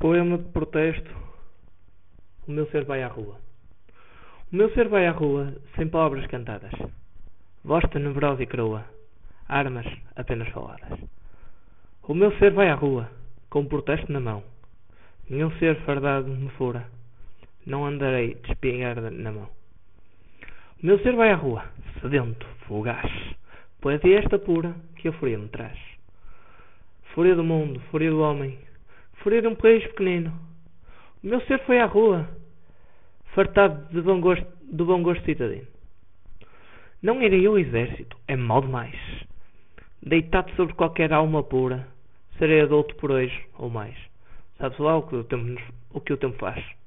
Poema de protesto. O meu ser vai à rua. O meu ser vai à rua, sem palavras cantadas. Voz tenebrosa e crua. Armas apenas faladas. O meu ser vai à rua, com protesto na mão. Nenhum ser fardado me fura. Não andarei de espingarda na mão. O meu ser vai à rua, sedento, fugaz. Pois é esta pura que a fúria me traz. Fúria do mundo, fúria do homem ferir um país pequenino. O meu ser foi à rua, fartado de bom gosto, do bom gosto citadino. Não irei ao exército, é mal demais. Deitado sobre qualquer alma pura, serei adulto por hoje ou mais. Sabes lá o que o tempo, o que o tempo faz.